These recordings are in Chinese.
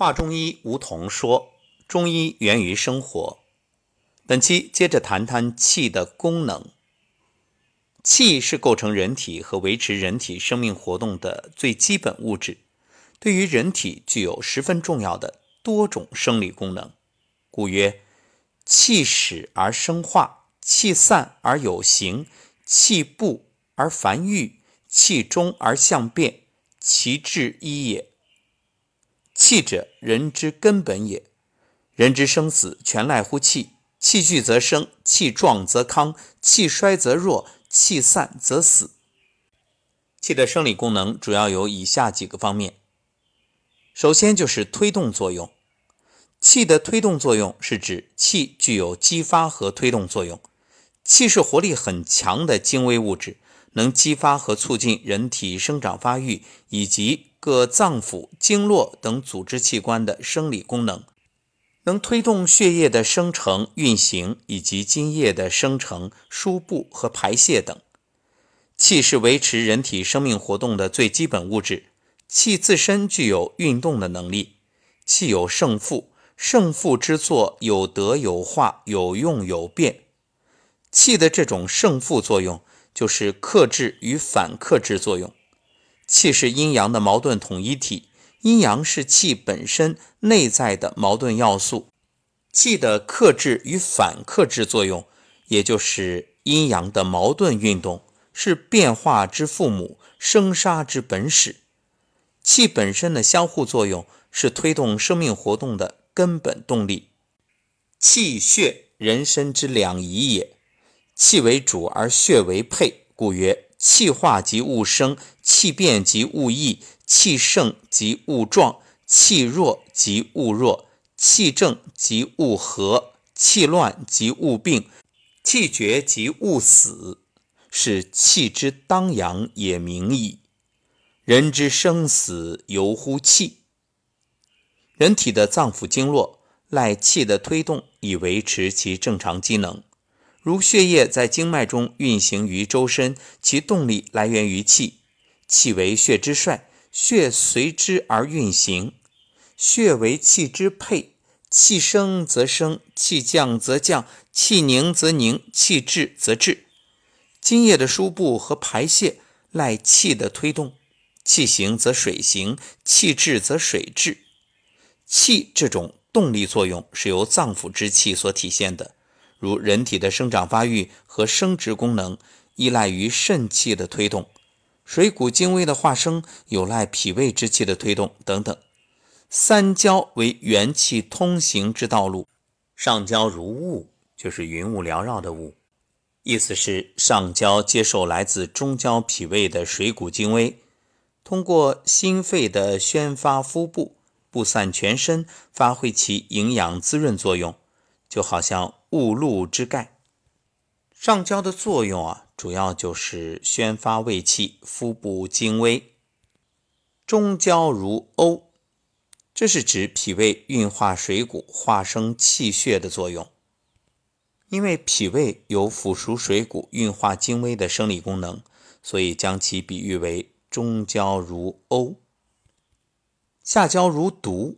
华中医吴桐说：“中医源于生活。”本期接着谈谈气的功能。气是构成人体和维持人体生命活动的最基本物质，对于人体具有十分重要的多种生理功能。故曰：“气始而生化，气散而有形，气布而繁育，气中而象变，其志一也。”气者，人之根本也。人之生死全赖乎气。气聚则生，气壮则康，气衰则弱，气散则死。气的生理功能主要有以下几个方面。首先就是推动作用。气的推动作用是指气具有激发和推动作用。气是活力很强的精微物质，能激发和促进人体生长发育以及。各脏腑、经络等组织器官的生理功能，能推动血液的生成、运行，以及津液的生成、输布和排泄等。气是维持人体生命活动的最基本物质。气自身具有运动的能力。气有胜负，胜负之作有得有化，有用有变。气的这种胜负作用，就是克制与反克制作用。气是阴阳的矛盾统一体，阴阳是气本身内在的矛盾要素。气的克制与反克制作用，也就是阴阳的矛盾运动，是变化之父母，生杀之本始。气本身的相互作用，是推动生命活动的根本动力。气血，人身之两仪也。气为主而血为配，故曰。气化即物生，气变即物溢，气盛即物壮，气弱即物弱，气正即物和，气乱即物病，气绝即物死，是气之当阳也明矣。人之生死由乎气，人体的脏腑经络赖气的推动以维持其正常机能。如血液在经脉中运行于周身，其动力来源于气。气为血之帅，血随之而运行。血为气之配，气升则升，气降则降，气凝则凝，气滞则滞。津液的输布和排泄赖气的推动，气行则水行，气滞则水滞。气这种动力作用是由脏腑之气所体现的。如人体的生长发育和生殖功能依赖于肾气的推动，水谷精微的化生有赖脾胃之气的推动等等。三焦为元气通行之道路，上焦如雾，就是云雾缭绕的雾，意思是上焦接受来自中焦脾胃的水谷精微，通过心肺的宣发腹部，布散全身，发挥其营养滋润作用。就好像雾露之盖，上焦的作用啊，主要就是宣发胃气，腹部精微。中焦如瓯，这是指脾胃运化水谷、化生气血的作用。因为脾胃有腐熟水谷、运化精微的生理功能，所以将其比喻为中焦如瓯。下焦如毒，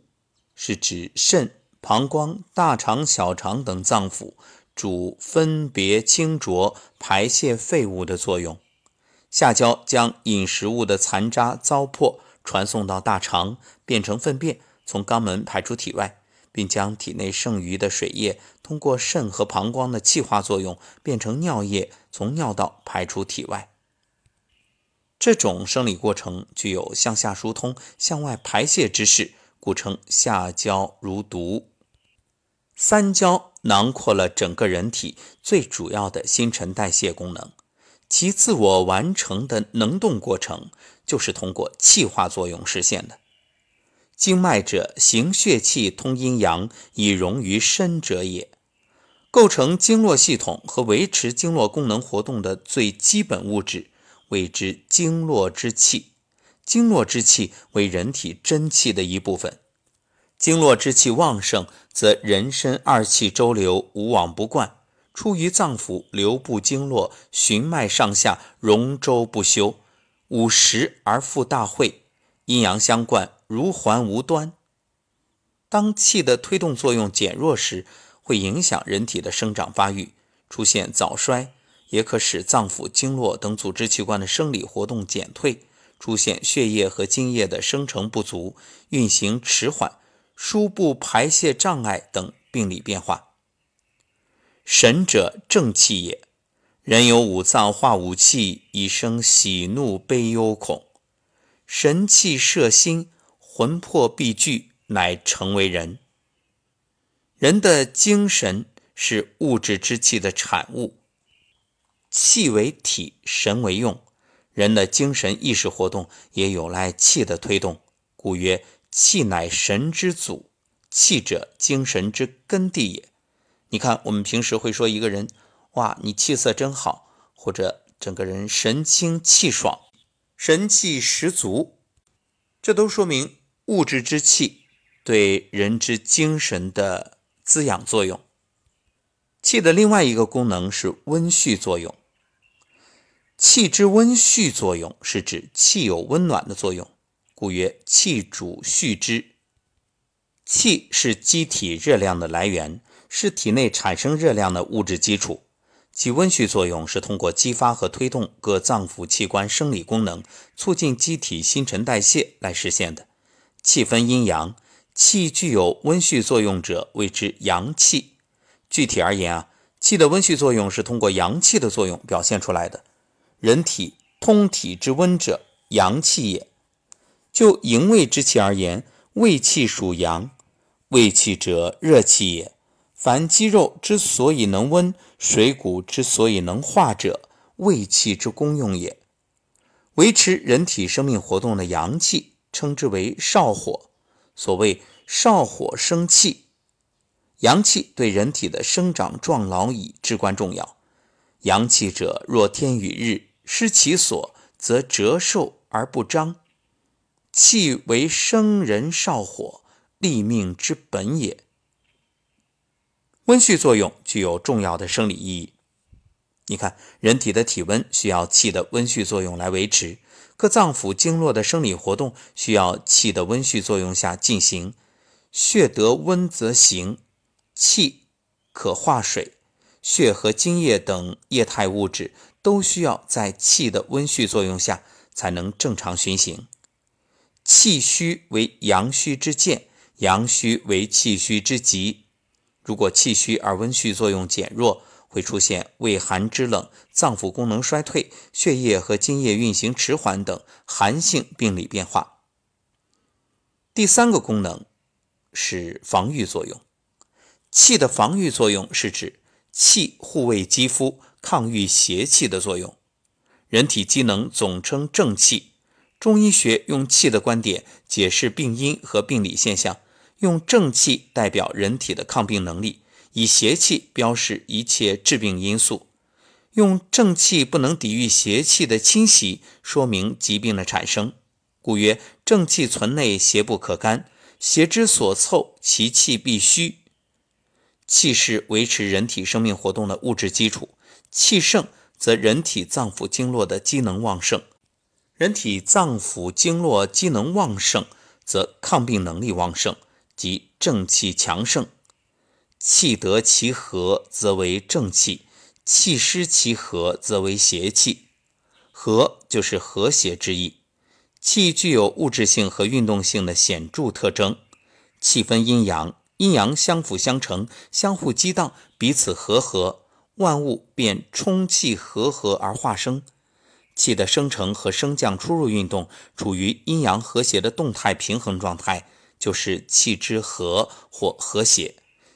是指肾。膀胱、大肠、小肠等脏腑主分别清浊、排泄废物的作用。下焦将饮食物的残渣、糟粕传送到大肠，变成粪便，从肛门排出体外，并将体内剩余的水液通过肾和膀胱的气化作用变成尿液，从尿道排出体外。这种生理过程具有向下疏通、向外排泄之势，故称下焦如毒。三焦囊括了整个人体最主要的新陈代谢功能，其自我完成的能动过程就是通过气化作用实现的。经脉者，行血气通阴阳以容于身者也，构成经络系统和维持经络功能活动的最基本物质，谓之经络之气。经络之气为人体真气的一部分。经络之气旺盛，则人身二气周流无往不贯，出于脏腑流布经络，循脉上下，容周不休，五十而复大会，阴阳相贯，如环无端。当气的推动作用减弱时，会影响人体的生长发育，出现早衰，也可使脏腑、经络等组织器官的生理活动减退，出现血液和精液的生成不足、运行迟缓、输布排泄障碍等病理变化。神者，正气也。人有五脏化五气，以生喜怒悲忧恐。神气摄心，魂魄必聚，乃成为人。人的精神是物质之气的产物，气为体，神为用。人的精神意识活动也有赖气的推动，故曰：气乃神之祖。气者，精神之根蒂也。你看，我们平时会说一个人。哇，你气色真好，或者整个人神清气爽、神气十足，这都说明物质之气对人之精神的滋养作用。气的另外一个功能是温煦作用。气之温煦作用是指气有温暖的作用，故曰气主煦之。气是机体热量的来源，是体内产生热量的物质基础。其温煦作用是通过激发和推动各脏腑器官生理功能，促进机体新陈代谢来实现的。气分阴阳，气具有温煦作用者谓之阳气。具体而言啊，气的温煦作用是通过阳气的作用表现出来的。人体通体之温者，阳气也。就营卫之气而言，胃气属阳，胃气者热气也。凡肌肉之所以能温，水谷之所以能化者，胃气之功用也。维持人体生命活动的阳气，称之为少火。所谓少火生气，阳气对人体的生长壮老已至关重要。阳气者，若天与日，失其所，则折寿而不彰。气为生人少火，立命之本也。温煦作用具有重要的生理意义。你看，人体的体温需要气的温煦作用来维持，各脏腑经络的生理活动需要气的温煦作用下进行。血得温则行，气可化水，血和津液等液态物质都需要在气的温煦作用下才能正常循行。气虚为阳虚之见，阳虚为气虚之极。如果气虚而温煦作用减弱，会出现畏寒肢冷、脏腑功能衰退、血液和津液运行迟缓等寒性病理变化。第三个功能是防御作用。气的防御作用是指气护卫肌肤、抗御邪气的作用。人体机能总称正气。中医学用气的观点解释病因和病理现象。用正气代表人体的抗病能力，以邪气标示一切致病因素。用正气不能抵御邪气的侵袭，说明疾病的产生。故曰：正气存内，邪不可干；邪之所凑，其气必虚。气是维持人体生命活动的物质基础，气盛则人体脏腑经络的机能旺盛。人体脏腑经络机能旺盛，则抗病能力旺盛。即正气强盛，气得其和，则为正气；气失其和，则为邪气。和就是和谐之意。气具有物质性和运动性的显著特征。气分阴阳，阴阳相辅相成，相互激荡，彼此和合，万物便充气和合而化生。气的生成和升降出入运动，处于阴阳和谐的动态平衡状态。就是气之和或和谐，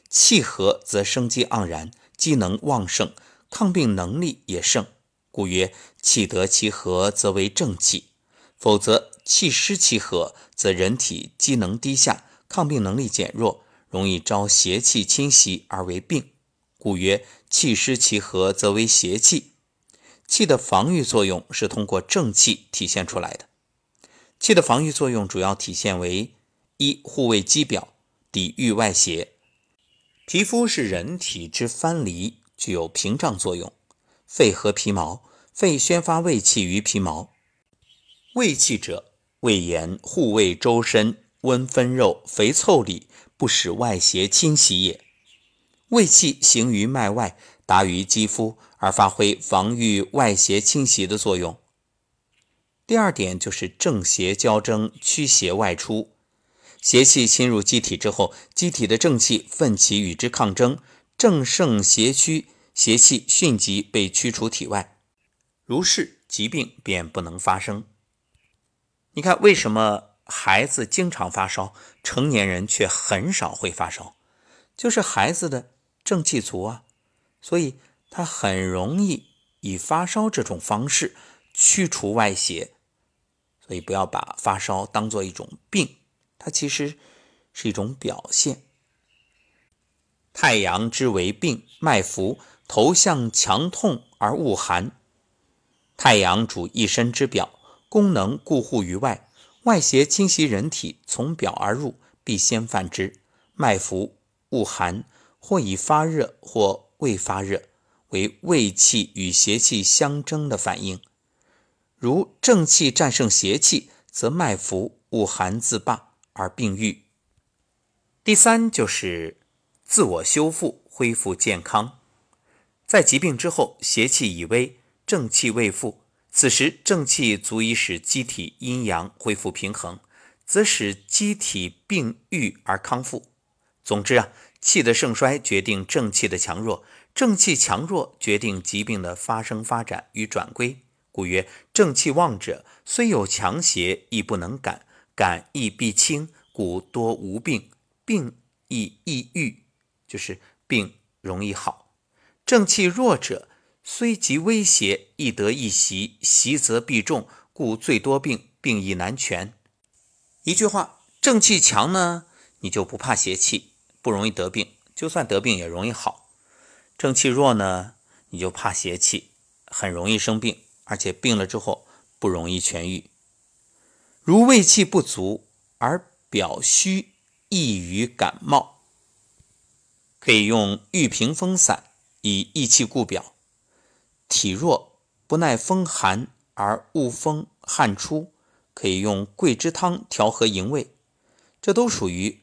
气和则生机盎然，机能旺盛，抗病能力也盛，故曰气得其和则为正气。否则气失其和，则人体机能低下，抗病能力减弱，容易招邪气侵袭而为病。故曰气失其和则为邪气。气的防御作用是通过正气体现出来的。气的防御作用主要体现为。一护卫肌表，抵御外邪。皮肤是人体之藩篱，具有屏障作用。肺和皮毛，肺宣发胃气于皮毛。胃气者，胃炎护卫周身，温分肉，肥腠理，不使外邪侵袭也。胃气行于脉外，达于肌肤，而发挥防御外邪侵袭的作用。第二点就是正邪交争，驱邪外出。邪气侵入机体之后，机体的正气奋起与之抗争，正胜邪驱，邪气迅即被驱除体外，如是疾病便不能发生。你看，为什么孩子经常发烧，成年人却很少会发烧？就是孩子的。正气足啊，所以它很容易以发烧这种方式驱除外邪，所以不要把发烧当做一种病，它其实是一种表现。太阳之为病，脉浮，头项强痛而恶寒。太阳主一身之表，功能固护于外，外邪侵袭人体，从表而入，必先犯之。脉浮，恶寒。或已发热，或未发热，为胃气与邪气相争的反应。如正气战胜邪气，则脉浮、恶寒自罢而病愈。第三就是自我修复、恢复健康。在疾病之后，邪气已微，正气未复，此时正气足以使机体阴阳恢复平衡，则使机体病愈而康复。总之啊。气的盛衰决定正气的强弱，正气强弱决定疾病的发生、发展与转归。故曰：正气旺者，虽有强邪，亦不能感；感亦必轻，故多无病。病亦易愈，就是病容易好。正气弱者，虽极威胁，亦得一袭，袭则必重，故最多病，病亦难全。一句话，正气强呢，你就不怕邪气。不容易得病，就算得病也容易好。正气弱呢，你就怕邪气，很容易生病，而且病了之后不容易痊愈。如胃气不足而表虚，易于感冒，可以用玉屏风散以益气固表。体弱不耐风寒而恶风汗出，可以用桂枝汤调和营卫，这都属于。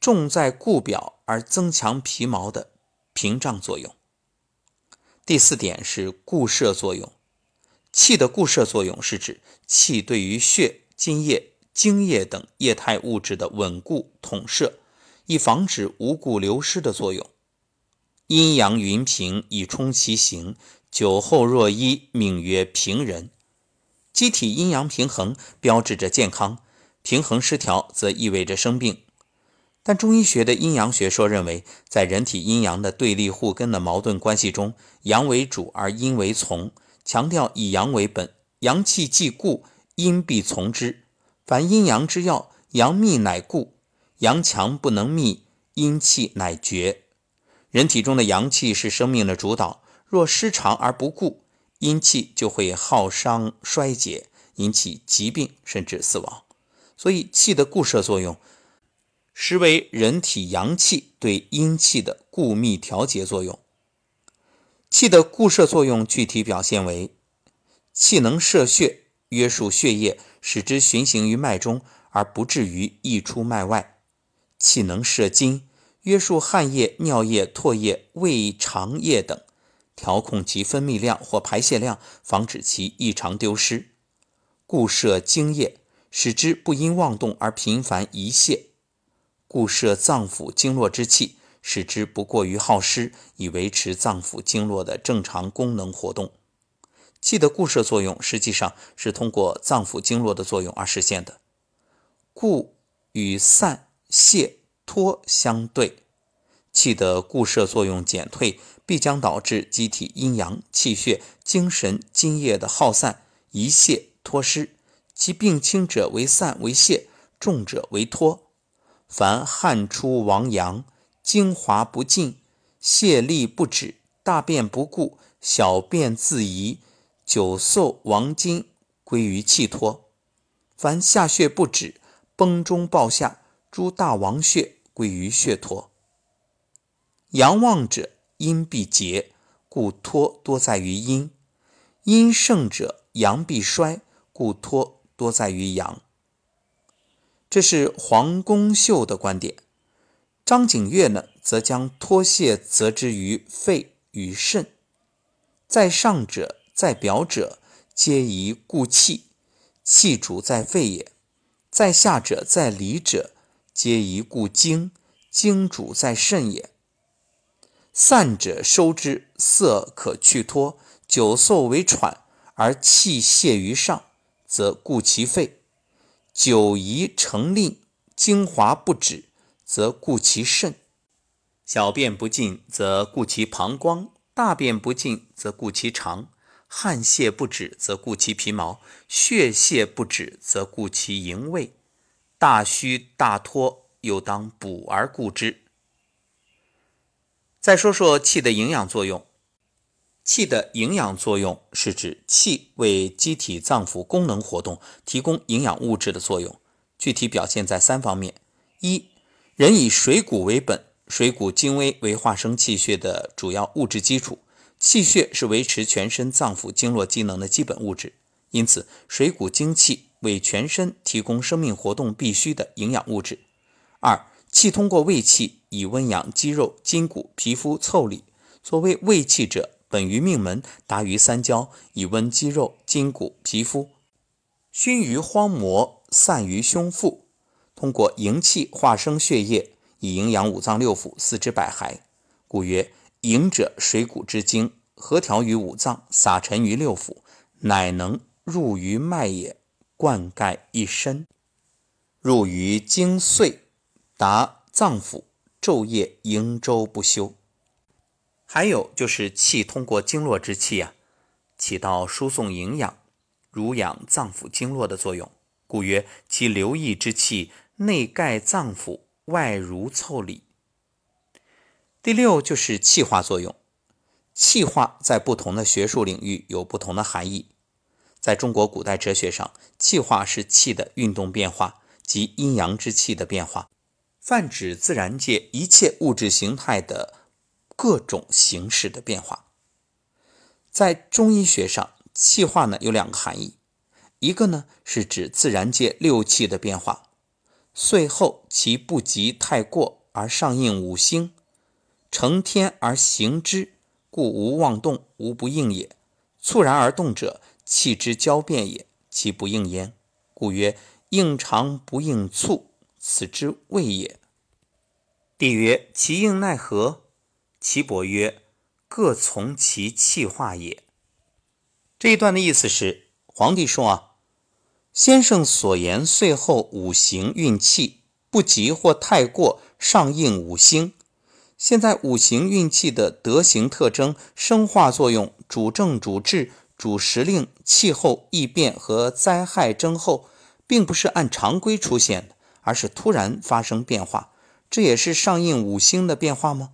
重在固表而增强皮毛的屏障作用。第四点是固摄作用。气的固摄作用是指气对于血、津液、精液等液态物质的稳固统摄，以防止无故流失的作用。阴阳匀平以充其形，酒后若一，名曰平人。机体阴阳平衡，标志着健康；平衡失调，则意味着生病。但中医学的阴阳学说认为，在人体阴阳的对立互根的矛盾关系中，阳为主而阴为从，强调以阳为本，阳气既固，阴必从之。凡阴阳之要，阳密乃固，阳强不能密，阴气乃绝。人体中的阳气是生命的主导，若失常而不固，阴气就会耗伤衰竭，引起疾病甚至死亡。所以，气的固摄作用。实为人体阳气对阴气的固密调节作用。气的固摄作用具体表现为：气能摄血，约束血液，使之循行于脉中，而不至于溢出脉外；气能摄精，约束汗液、尿液、唾液、胃肠液等，调控其分泌量或排泄量，防止其异常丢失；固摄精液，使之不因妄动而频繁遗泄。固摄脏腑经络之气，使之不过于耗失，以维持脏腑经络的正常功能活动。气的固摄作用实际上是通过脏腑经络的作用而实现的。固与散、泄、脱相对，气的固摄作用减退，必将导致机体阴阳、气血、精神、津液的耗散、遗泄、脱失。其病轻者为散为泄，重者为脱。凡汗出亡阳，精华不尽，泄力不止，大便不固，小便自遗，久嗽亡精，归于气脱；凡下血不止，崩中暴下，诸大王血，归于血脱。阳旺者，阴必竭，故脱多在于阴；阴盛者，阳必衰，故脱多在于阳。这是黄公秀的观点。张景岳呢，则将脱泄责之于肺与肾。在上者，在表者，皆宜固气，气主在肺也；在下者，在里者，皆宜固精，精主在肾也。散者收之，色可去脱；久嗽为喘，而气泄于上，则固其肺；久宜成令，精华不止，则固其肾；小便不尽，则固其膀胱。大便不尽，则固其肠；汗泄不止，则固其皮毛；血泄不止，则固其营卫。大虚大脱，又当补而固之。再说说气的营养作用。气的营养作用是指气为机体脏腑功能活动提供营养物质的作用，具体表现在三方面：一，人以水谷为本。水谷精微为化生气血的主要物质基础，气血是维持全身脏腑经络机能的基本物质，因此水谷精气为全身提供生命活动必须的营养物质。二，气通过胃气以温养肌肉、筋骨、皮肤、腠理。所谓胃气者，本于命门，达于三焦，以温肌肉、筋骨、皮肤，熏于荒膜，散于胸腹，通过营气化生血液。以营养五脏六腑、四肢百骸，故曰：营者，水谷之精，合调于五脏，撒陈于六腑，乃能入于脉也，灌溉一身，入于精髓，达脏腑，昼夜营周不休。还有就是气通过经络之气啊，起到输送营养、濡养脏腑经络的作用，故曰：其流溢之气，内盖脏腑。外如腠理。第六就是气化作用。气化在不同的学术领域有不同的含义。在中国古代哲学上，气化是气的运动变化及阴阳之气的变化，泛指自然界一切物质形态的各种形式的变化。在中医学上，气化呢有两个含义，一个呢是指自然界六气的变化。岁后其不及太过而上应五星，成天而行之，故无妄动，无不应也。猝然而动者，气之交变也，其不应焉，故曰应长不应猝，此之谓也。帝曰：其应奈何？岐伯曰：各从其气化也。这一段的意思是，皇帝说啊。先生所言，岁后五行运气不及或太过，上应五星。现在五行运气的德行特征、生化作用、主政主治、主时令、气候异变和灾害征候，并不是按常规出现的，而是突然发生变化。这也是上应五星的变化吗？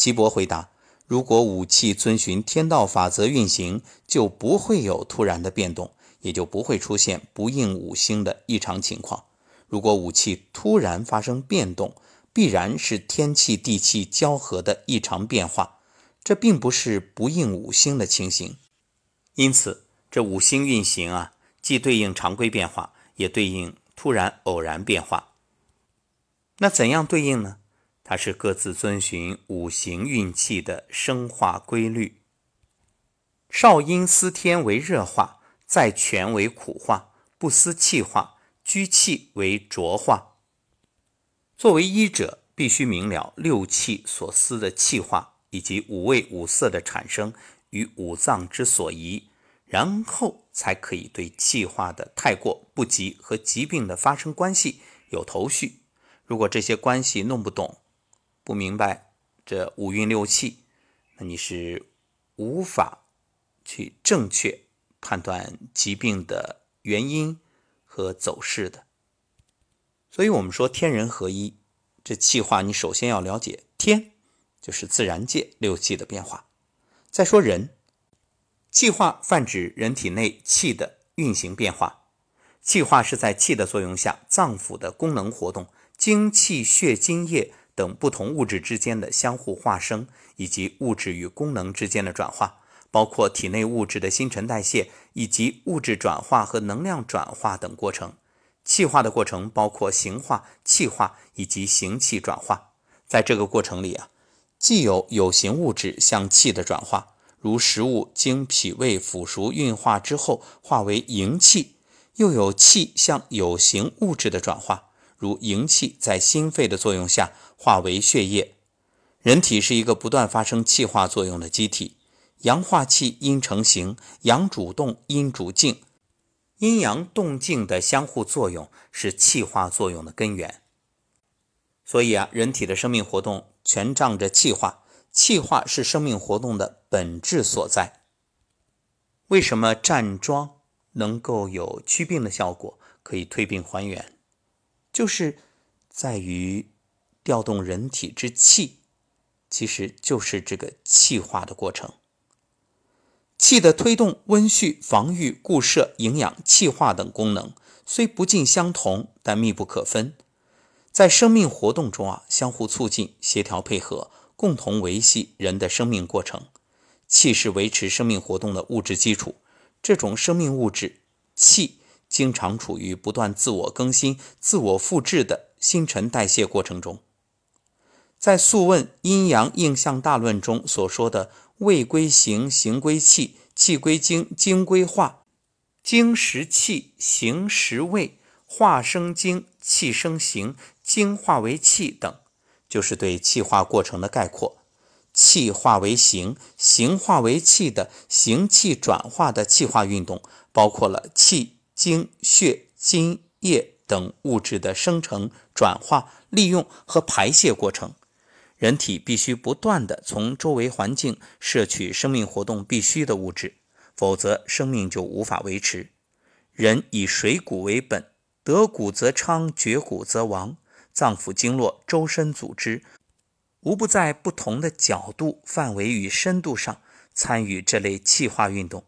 齐伯回答：如果五气遵循天道法则运行，就不会有突然的变动。也就不会出现不应五星的异常情况。如果五气突然发生变动，必然是天气地气交合的异常变化，这并不是不应五星的情形。因此，这五星运行啊，既对应常规变化，也对应突然偶然变化。那怎样对应呢？它是各自遵循五行运气的生化规律。少阴司天为热化。在泉为苦化，不思气化，居气为浊化。作为医者，必须明了六气所思的气化，以及五味五色的产生与五脏之所宜，然后才可以对气化的太过、不及和疾病的发生关系有头绪。如果这些关系弄不懂、不明白这五运六气，那你是无法去正确。判断疾病的原因和走势的，所以我们说天人合一。这气化，你首先要了解天，就是自然界六气的变化。再说人，气化泛指人体内气的运行变化。气化是在气的作用下，脏腑的功能活动、精气血津液等不同物质之间的相互化生，以及物质与功能之间的转化。包括体内物质的新陈代谢，以及物质转化和能量转化等过程。气化的过程包括形化、气化以及形气转化。在这个过程里啊，既有有形物质向气的转化，如食物经脾胃腐熟运化之后化为营气，又有气向有形物质的转化，如营气在心肺的作用下化为血液。人体是一个不断发生气化作用的机体，阳化气阴成形，阳主动，阴主静，阴阳动静的相互作用是气化作用的根源。所以啊，人体的生命活动全仗着气化，气化是生命活动的本质所在。为什么站桩能够有祛病的效果，可以退病还原？就是在于调动人体之气。其实就是这个气化的过程。气的推动、温煦、防御、固摄、营养、气化等功能，虽不尽相同，但密不可分。在生命活动中啊，相互促进、协调配合，共同维系人的生命过程。气是维持生命活动的物质基础。这种生命物质气，经常处于不断自我更新、自我复制的新陈代谢过程中。在《素问·阴阳应象大论》中所说的“胃归形，形归气，气归精，精归化，精实气，形实胃，化生精，气生形，精化为气”等，就是对气化过程的概括。气化为形，形化为气的形气转化的气化运动，包括了气、精、血、津液等物质的生成、转化、利用和排泄过程。人体必须不断地从周围环境摄取生命活动必需的物质，否则生命就无法维持。人以水谷为本，得谷则昌，绝谷则亡。脏腑经络、周身组织，无不在不同的角度、范围与深度上参与这类气化运动，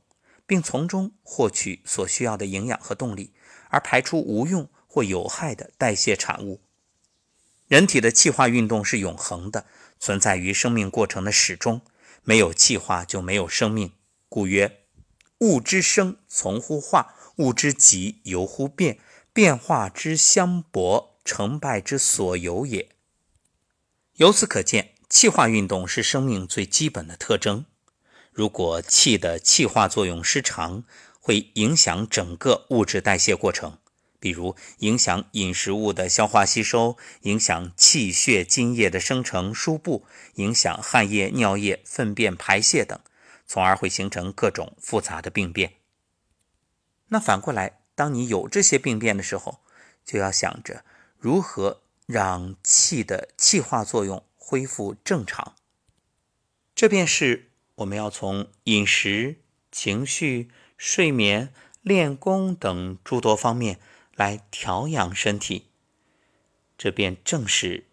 并从中获取所需要的营养和动力，而排出无用或有害的代谢产物。人体的气化运动是永恒的，存在于生命过程的始终。没有气化就没有生命。故曰：物之生从乎化，物之极由乎变。变化之相搏，成败之所由也。由此可见，气化运动是生命最基本的特征。如果气的气化作用失常，会影响整个物质代谢过程。比如影响饮食物的消化吸收，影响气血津液的生成输布，影响汗液、尿液、粪便排泄等，从而会形成各种复杂的病变。那反过来，当你有这些病变的时候，就要想着如何让气的气化作用恢复正常。这便是我们要从饮食、情绪、睡眠、练功等诸多方面。来调养身体，这便正是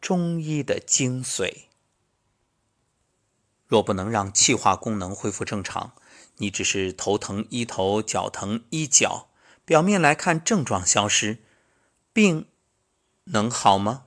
中医的精髓。若不能让气化功能恢复正常，你只是头疼医头，脚疼医脚，表面来看症状消失，病能好吗？